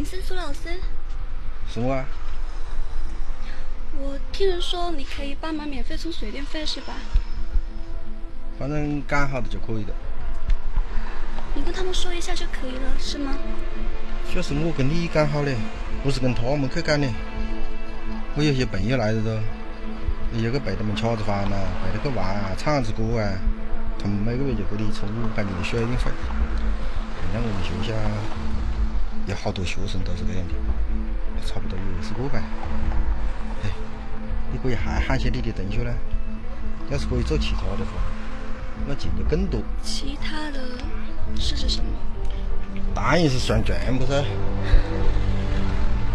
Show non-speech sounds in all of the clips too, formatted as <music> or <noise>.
你是苏老师？什么啊。我听人说你可以帮忙免费充水电费，是吧？反正干好的就可以的。你跟他们说一下就可以了，是吗？主要是我跟你讲好的，不是跟他们去干的。我有些朋友来了都，有个陪他们吃子饭呐，陪他去玩啊，唱子歌啊，他们每个月就给你充五百年的水电费。像我们学校有好多学生都是这样的，差不多有二十个吧。哎，你可以还喊些你的同学呢。要是可以做其他的话，那钱就更多。其他的是指什么？当然是算账不是？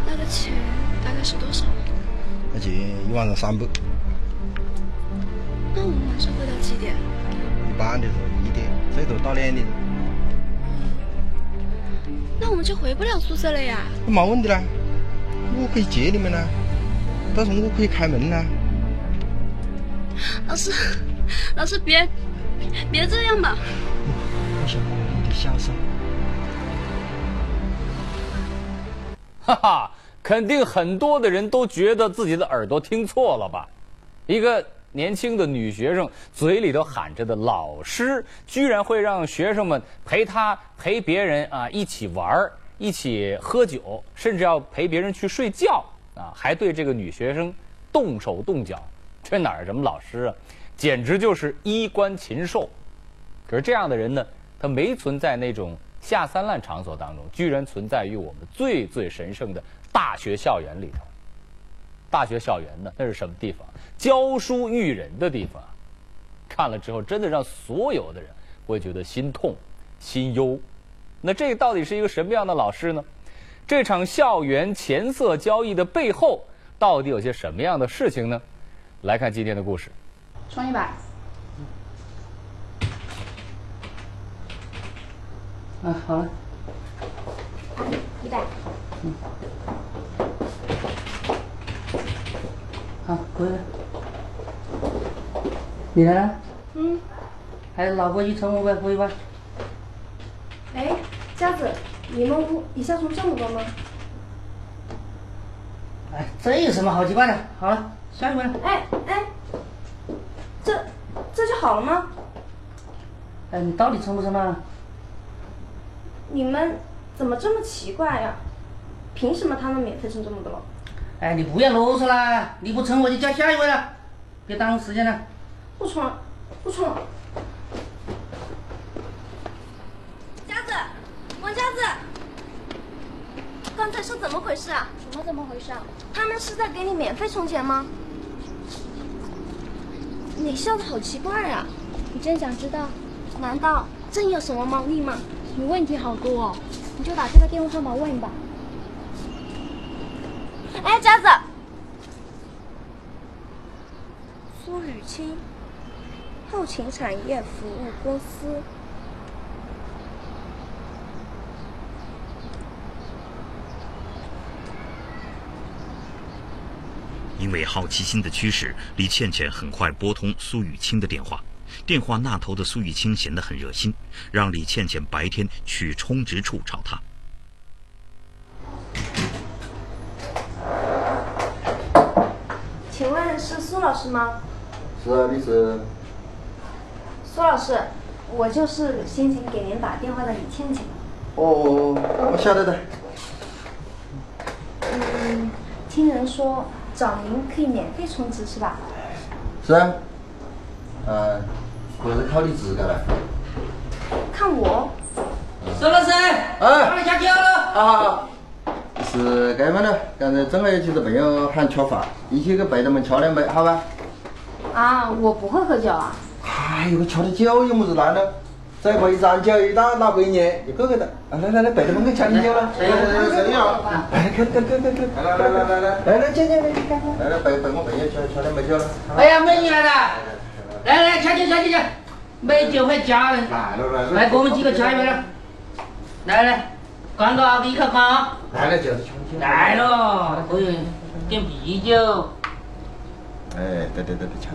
那个钱大概是多少？那钱一晚上三百。那我们晚上会到几点？一般的是一点，最多到两点。那我们就回不了宿舍了呀？那没问题啦，我可以接你们啦，到时候我可以开门啦。老师，老师别别这样吧。我想你的笑声。哈哈，肯定很多的人都觉得自己的耳朵听错了吧？一个年轻的女学生嘴里头喊着的老师，居然会让学生们陪她陪别人啊一起玩儿一起喝酒，甚至要陪别人去睡觉啊，还对这个女学生动手动脚，这哪儿什么老师啊？简直就是衣冠禽兽。可是这样的人呢，他没存在那种。下三滥场所当中，居然存在于我们最最神圣的大学校园里头。大学校园呢，那是什么地方？教书育人的地方。看了之后，真的让所有的人会觉得心痛、心忧。那这到底是一个什么样的老师呢？这场校园钱色交易的背后，到底有些什么样的事情呢？来看今天的故事。充一百。啊，好了，一百。嗯。好，可以了。你呢？嗯。还有老伙计充五百可以吧？哎，佳子，你们屋一下充这么多吗？哎，这有什么好奇怪的？好了，下一位了。哎哎，这这就好了吗？哎，你到底充不充了？你们怎么这么奇怪呀？凭什么他们免费充这么多？哎，你不要啰嗦啦！你不成我就叫下一位了，别耽误时间了。不充，不充。佳子，王佳子，刚才是怎么回事啊？什么怎么回事啊？他们是在给你免费充钱吗？你笑的好奇怪啊！你真想知道？难道真有什么猫腻吗？你问题好多哦，你就打这个电话号码问吧。哎，佳子，苏雨清，后勤产业服务公司。因为好奇心的驱使，李倩倩很快拨通苏雨清的电话。电话那头的苏雨清显得很热心，让李倩倩白天去充值处找他。请问是苏老师吗？是啊，你是？苏老师，我就是先前给您打电话的李倩倩。哦，我晓得的。嗯，听人说找您可以免费充值是吧？是啊。嗯。我是靠你自个了。看我。苏老师，哎，帮你下酒了。啊，是这么的，刚才正好有几个朋友喊吃饭，一起去陪他们吃两杯，好吧？啊，我不会喝酒啊。哎呦，吃点酒有么子难呢？再喝一盏酒，一打打过一年就够够的。来来来，陪他们去吃点酒了。来来来，谁要？来，快快快快快！来来来来来，来来姐姐来，来来陪陪我朋友吃吃两杯酒了。哎呀，美女来了。来来，掐酒掐酒掐，美酒配佳人。来了来了，来，我们几个掐一杯了。来来，刚哥给一口干。来了就是来了，可以点啤酒。哎，对对对对，掐。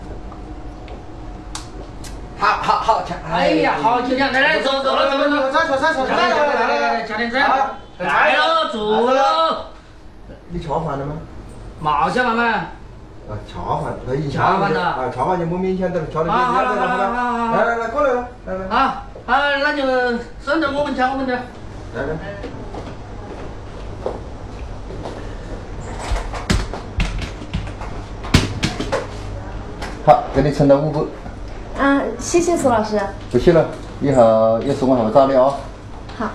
好好好掐。哎呀，好就掐，来来，走走了走了走了，再说再说，来来来来来，掐点菜。来了，坐喽。你吃饭了吗？毛下饭吗？啊，吃饭，那已经吃饭了啊，吃饭就没勉强的了，吃的好好好好好好来来来，过来了，来来好，好，那就顺着我们吃我们的。来来。好，给你称到五百，啊，谢谢苏老师。不谢了，以后有事我还会找你哦。好，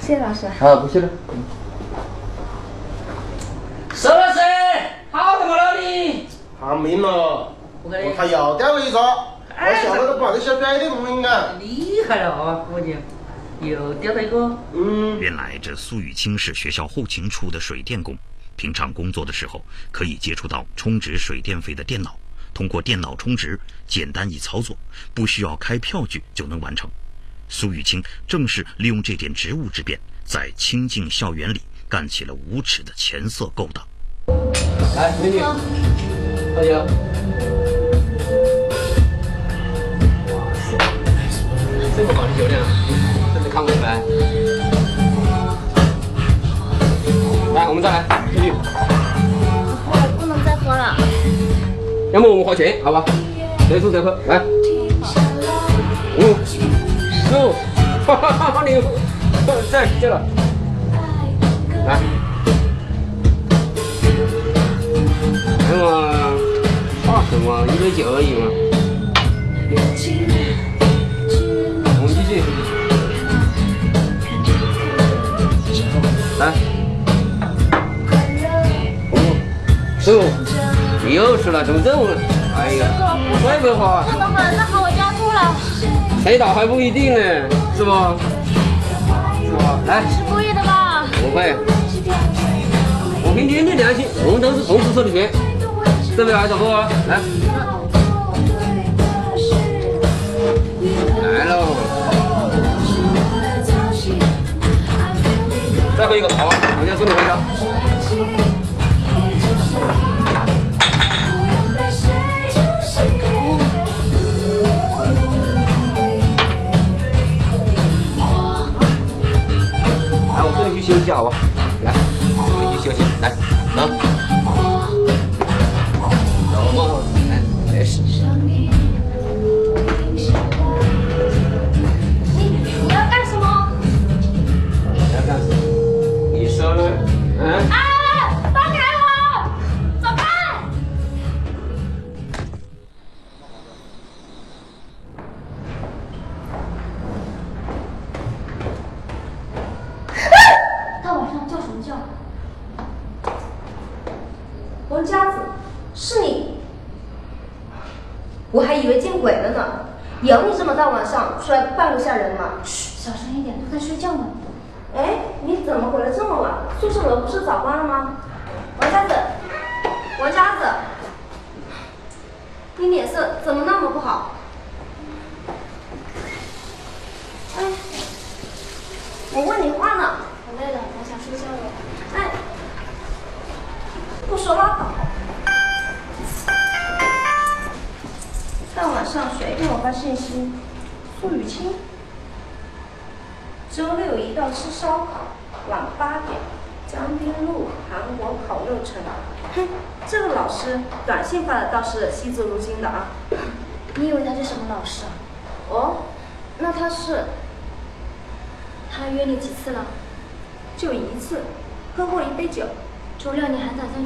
谢谢老师。好，不谢了。收老师，好怎么了你？hand 命了，我他又掉了一个，我晓得都把这小拽的不应该。厉害了啊！我讲，又掉了一个。嗯，原来这苏雨清是学校后勤处的水电工，平常工作的时候可以接触到充值水电费的电脑，通过电脑充值，简单易操作，不需要开票据就能完成。苏雨清正是利用这点职务之便，在清静校园里干起了无耻的钱色勾当。来，美女，喝酒。这么高的酒量，看不出来。来，我们再来，继续。我不能再喝了。要么我们花钱，好吧？谁输谁喝，来。五、十五，哈哈哈哈！你 <laughs> 再接了，来。哎嘛，怕什么？一杯酒而已嘛。十五，又是那种任务。哎呀，会不会滑？那等会儿，那好，我加速了。黑倒还不一定呢，是吧？是吧？来，是故意的吧？不会。我凭天地良心，我们都是同时受的权，对不对，小哥？来，来喽！再喝一个，好啊，我先送你回家。休息好吧？来，好你去休息，来，能。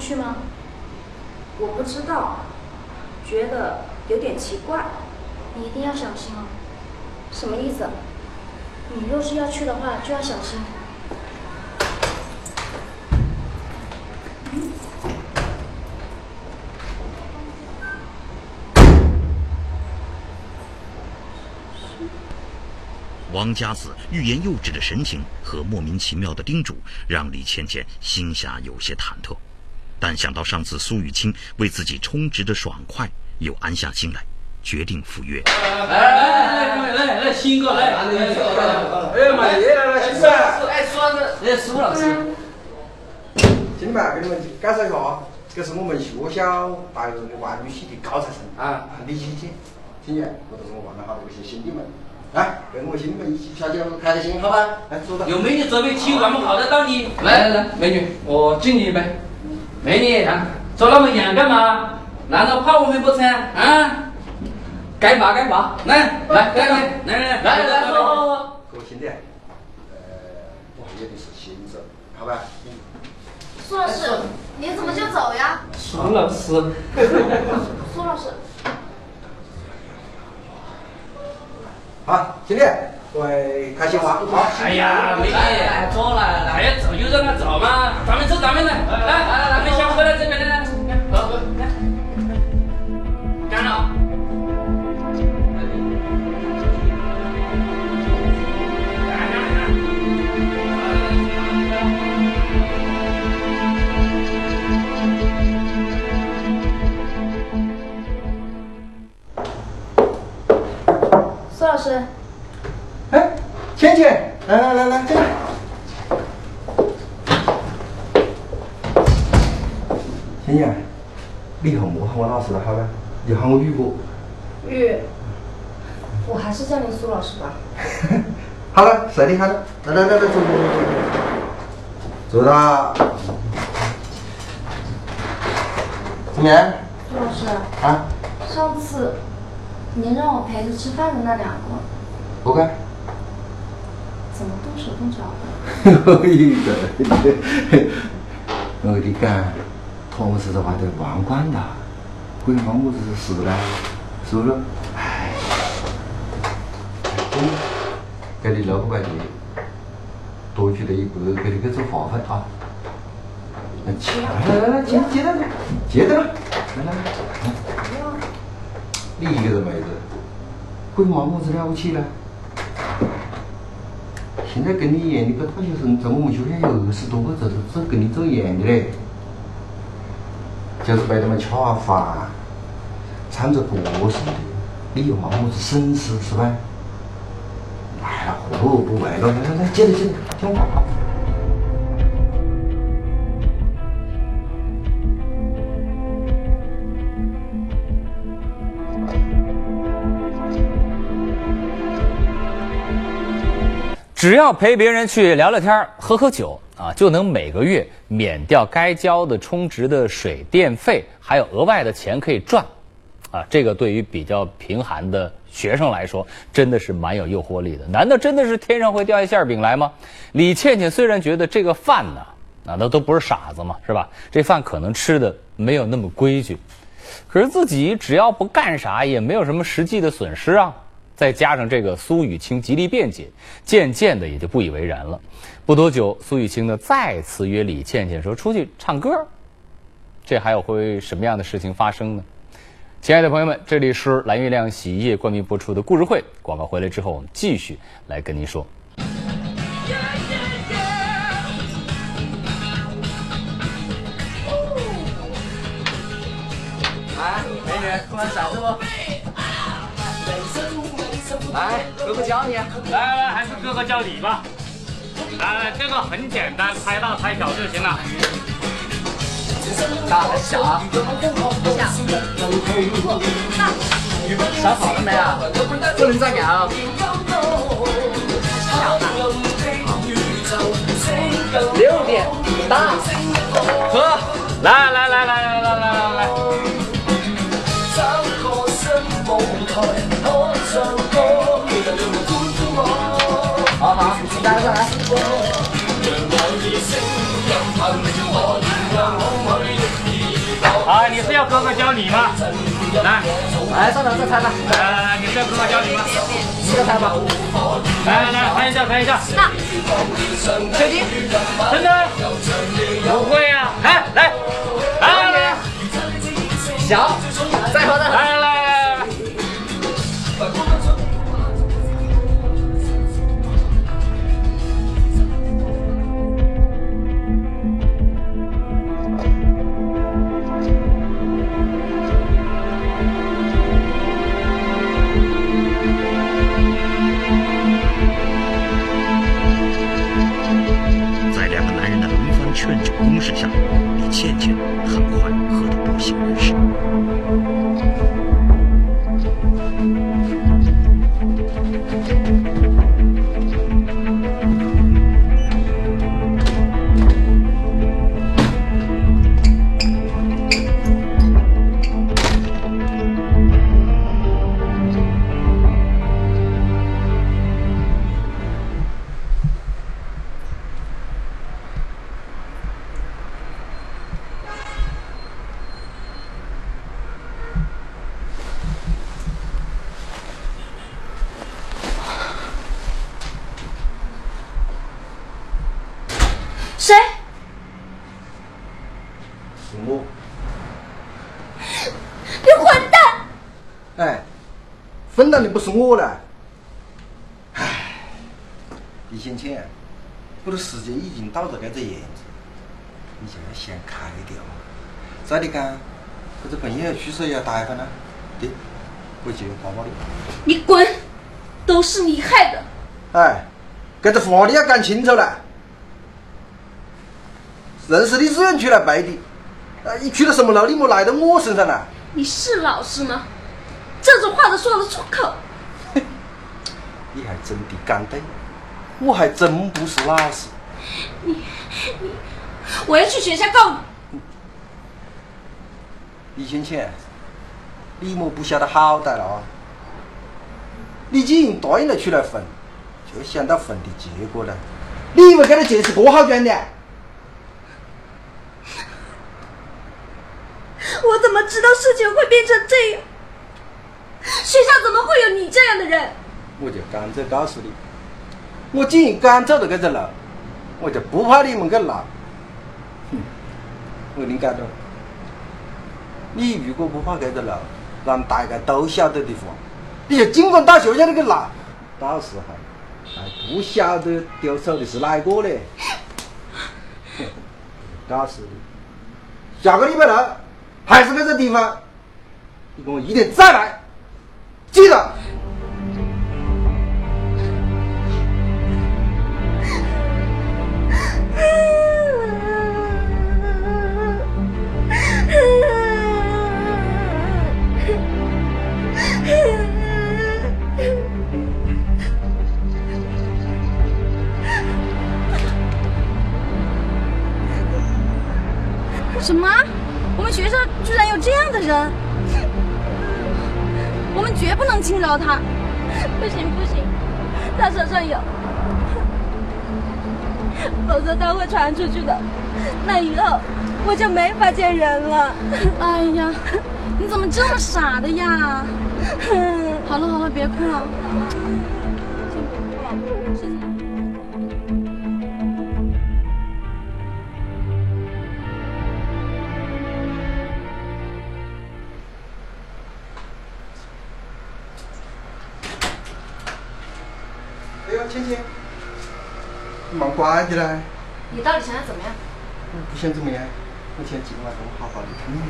去吗？我不知道，觉得有点奇怪。你一定要小心哦。什么意思？你若是要去的话，就要小心。王家子欲言又止的神情和莫名其妙的叮嘱，让李倩倩心下有些忐忑。但想到上次苏雨清为自己充值的爽快，又安下心来，决定赴约。来来来来来，新哥来，哎呀妈耶，来来，新哥，哎，苏老师，哎，苏老师，兄弟们，给你们介绍一下啊，这是我们学校白日的外语系的高材生啊，李青青，青年我都是我玩了好多一些兄弟们，来，跟我兄弟们一起跳跳，开开心，好吧？来，坐吧。有美女这边体育干部泡得到你。来来来，美女，我敬你一杯。美女，啊，走那么远干嘛？难道怕我们不成？啊？该罚该罚，来来来来来来来来，喝喝喝。各位兄弟，呃，我也得是新手，好吧？苏老师，你怎么就走呀？苏老师，<laughs> 苏老师，好，兄弟，各位开心玩，好。哎呀，美女，坐来来，哎呀，走就让他走嘛，咱们走咱们的，来来来，咱们先回来这边来，来，你看，来来来来，走走走走走，走了。怎么朱？老师。啊。上次，您让我陪着吃饭的那两个。不该。怎么动手动脚的？<laughs> 我呵你，我干，托物事的话得忘关的，会忘物子是死了，是不是？哎。给你六百块钱，多出的一百给你去做罚费啊！来来来接着接着接着了！来来，你一个人买一个，会买么子了不起嘞？现在跟你一样的大学生，在我们学校有二十多个，这是这跟你走一样的嘞，就是被他们吃啊饭，唱着歌什么的。你又买么子损失是吧？不，不买了？来来来，接着接着，听话。只要陪别人去聊聊天、喝喝酒啊，就能每个月免掉该交的充值的水电费，还有额外的钱可以赚，啊，这个对于比较贫寒的学生来说，真的是蛮有诱惑力的。难道真的是天上会掉下馅饼来吗？李倩倩虽然觉得这个饭呢，啊，那都不是傻子嘛，是吧？这饭可能吃的没有那么规矩，可是自己只要不干啥，也没有什么实际的损失啊。再加上这个苏雨清极力辩解，渐渐的也就不以为然了。不多久，苏雨清呢再次约李倩倩说出去唱歌，这还有会什么样的事情发生呢？亲爱的朋友们，这里是蓝月亮洗衣液冠名播出的故事会。广告回来之后，我们继续来跟您说。来，美女，出来晒着不？来，哥哥教你。来来，还是哥哥教你吧。来来，这个很简单，拍大拍小就行了。大还是小？小。烧好了没啊？不能再咬。六点，大。喝。来来来来来来来来来。好好，来来来。啊，你是要哥哥教你吗？来，来，上场再猜吧。来来来，你是要哥哥教你吗？你再猜吧。来来来，拍一下，拍一下。那小金？真的？不会呀。来来来来。小，混蛋的不是我了。唉，李先钱，这个世界已经到了这个样子，你就要想开点嘛。再的讲，这个朋友去世要待会呢，对，我就要报报你。你滚！都是你害的。哎，这个话你要讲清楚了。人是你自愿出来背的，啊，你出了什么漏，你莫赖到我身上了。你是老师吗？这种话都说得出口？你还真的讲对，我还真不是老师。你你，我要去学校告你。李先钱，你莫不晓得好歹了啊！你既然答应了出来混，就想到混的结果了。你以为这个钱是多好赚的？<laughs> 我怎么知道事情会变成这样？怎么会有你这样的人？我就干脆告诉你，我既然敢走到这个路，我就不怕你们去闹。哼，我跟你讲着，你如果不怕这个路，让大家都晓得的话，你就尽管到学校里去闹，到时候还不晓得丢手的是哪一个嘞。告诉你，下个礼拜六还是这个地方，你给我一定再来，记得。什么？我们学校居然有这样的人？我们绝不能轻饶他！不行不行，他手上有，否则他会传出去的。那以后我就没法见人了。哎呀，你怎么这么傻的呀？好了好了，别哭了。哎呦，倩倩，你蛮乖的嘞。你到底想要怎么样？我不想怎么样，我想今晚跟我好好的听你。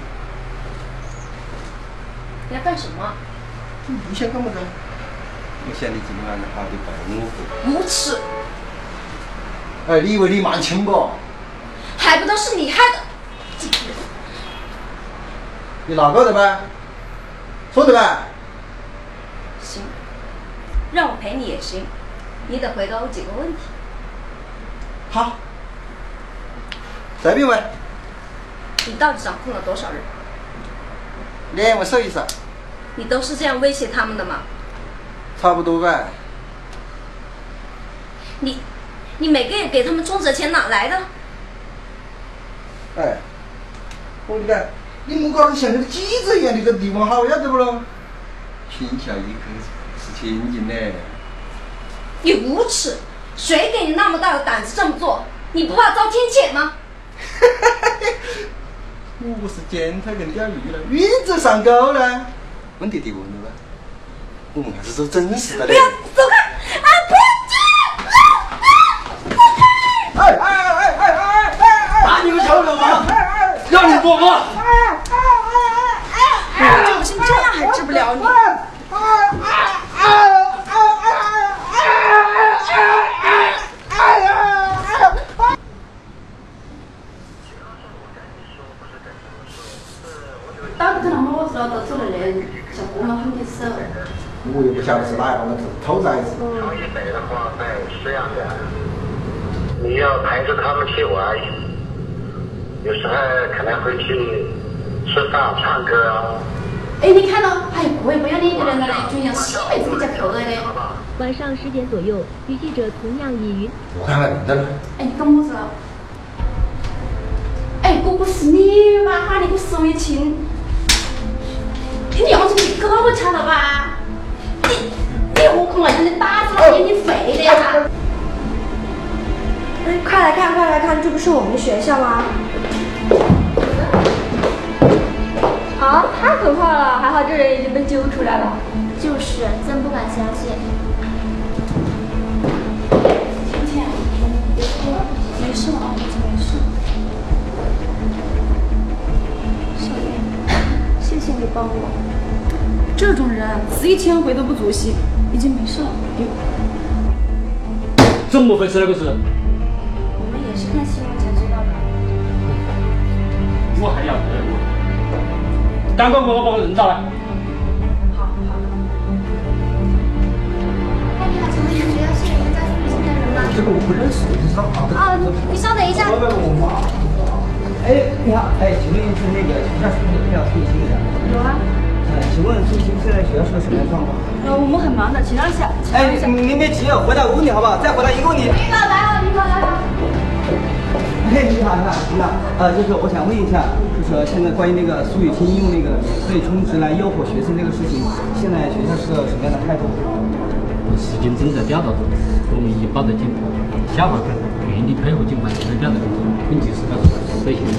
你要干什么？你不想干么子？我想你今晚好好的陪我。无耻！哎，你以为你蛮轻不？还不都是你害的！你哪个的呗？说的呗？行，让我陪你也行，你得回答我几个问题。好，随便问。你到底掌控了多少人？两位手以上，你都是这样威胁他们的吗？差不多呗。你，你每个月给他们充值钱哪来的？哎，我跟你讲，你莫搞得像那个记者一样的个地方好，晓得不咯？天下一口是千金嘞。你无耻！谁给你那么大的胆子这么做？你不怕遭天谴吗？<laughs> 我不是捡他跟钓鱼了，鱼子上钩了。问题得问了吧？我们还是做真实的嘞。不要走开！啊，不要进！哎哎哎哎哎哎哎！打你个小流氓！让你做梦！我成这样还治不了你？到底跟他们我说都是那人，像我们很的手。我也不晓得是哪一帮子偷崽子。常一北的话，在这样的，你要陪着他们去玩，有时候可能会去吃饭、唱歌啊。哎，你看到还有过也不要脸的人了嘞，就。晚上十点左右，与记者同样以云。我看看你的了。哎，你干么子。哎，哥哥是你吧？哈，你给我手也轻。你要是你胳膊掐了吧？你你何况还你打死了眼睛废的呀？哎快来看，快来看，这不是我们学校吗？啊，太可怕了！还好这人已经被揪出来了。就是，真不敢相信。天天，没事啊，没事。小燕，谢谢你帮我。这种人死一千回都不足惜，已经没事了。怎么回事？那个是？我们也是看新闻才知道的。我还要得过。赶快给我把我人找来。好好。哎，你好，请问你们学校是有一个叫苏雨欣的人吗？这个我不认识，你知道吗？哦，你稍等一下。哎，你好，哎，请问是那个学校是不是有苏雨欣的人？有啊。呃，请问苏雨欣现在学校是个什么样的状况？呃，我们很忙的，请让一下。哎，您您别急，回答我问题好不好？再回答一个问题。领导来了，领导来了。哎，你好，你好，领导。呃，就是我想问一下，就是现在关于那个苏雨欣用那个免费充值来诱惑学生这个事情，现在学校是个什么样的态度？事情正在调查中，我们已经报到警方，下发课全力配合警方进行调查工作，并及时告诉这些人。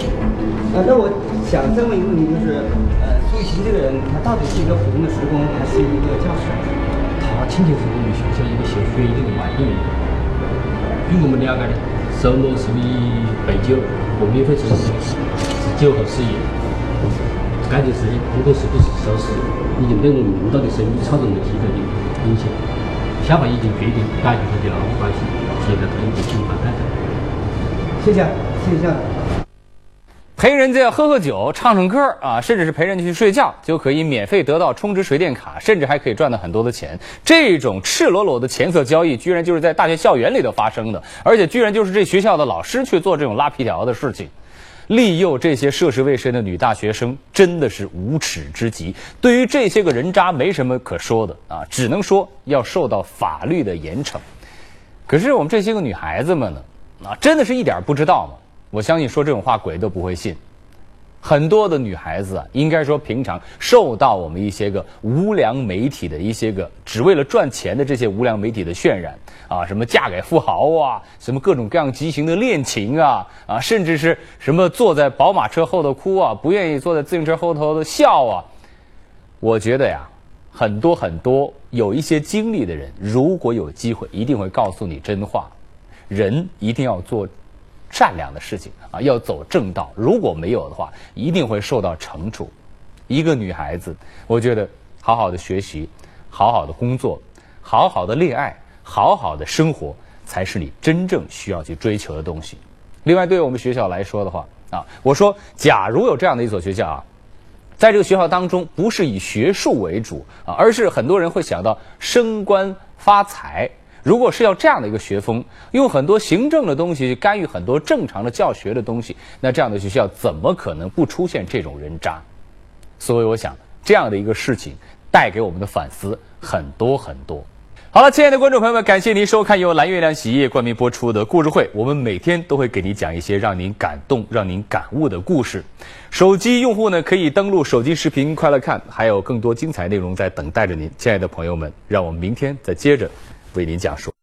呃，那我想再问一个问题，就是呃，苏雨欣这个人，他到底是一个普通的职工，还是一个教师？他亲戚是我们学校一个学学一个外地人。据我们了解的。周末是以陪酒和免费吃东西，是酒后失言。该件事情不管是不是属实，已经对我们领导的声誉造成了极大的影响。校方已经决定解除他的劳务关系，现在通过警方调查。谢谢，谢谢。陪人家喝喝酒、唱唱歌啊，甚至是陪人家去睡觉，就可以免费得到充值水电卡，甚至还可以赚到很多的钱。这种赤裸裸的钱色交易，居然就是在大学校园里头发生的，而且居然就是这学校的老师去做这种拉皮条的事情，利诱这些涉世未深的女大学生，真的是无耻之极。对于这些个人渣，没什么可说的啊，只能说要受到法律的严惩。可是我们这些个女孩子们呢，啊，真的是一点不知道吗？我相信说这种话鬼都不会信。很多的女孩子啊，应该说平常受到我们一些个无良媒体的一些个只为了赚钱的这些无良媒体的渲染啊，什么嫁给富豪啊，什么各种各样畸形的恋情啊，啊，甚至是什么坐在宝马车后头哭啊，不愿意坐在自行车后头的笑啊。我觉得呀，很多很多有一些经历的人，如果有机会，一定会告诉你真话。人一定要做。善良的事情啊，要走正道。如果没有的话，一定会受到惩处。一个女孩子，我觉得好好的学习，好好的工作，好好的恋爱，好好的生活，才是你真正需要去追求的东西。另外，对于我们学校来说的话啊，我说，假如有这样的一所学校啊，在这个学校当中，不是以学术为主啊，而是很多人会想到升官发财。如果是要这样的一个学风，用很多行政的东西去干预很多正常的教学的东西，那这样的学校怎么可能不出现这种人渣？所以我想，这样的一个事情带给我们的反思很多很多。好了，亲爱的观众朋友们，感谢您收看由蓝月亮洗衣液冠名播出的故事会。我们每天都会给您讲一些让您感动、让您感悟的故事。手机用户呢，可以登录手机视频快乐看，还有更多精彩内容在等待着您。亲爱的朋友们，让我们明天再接着。为您讲述。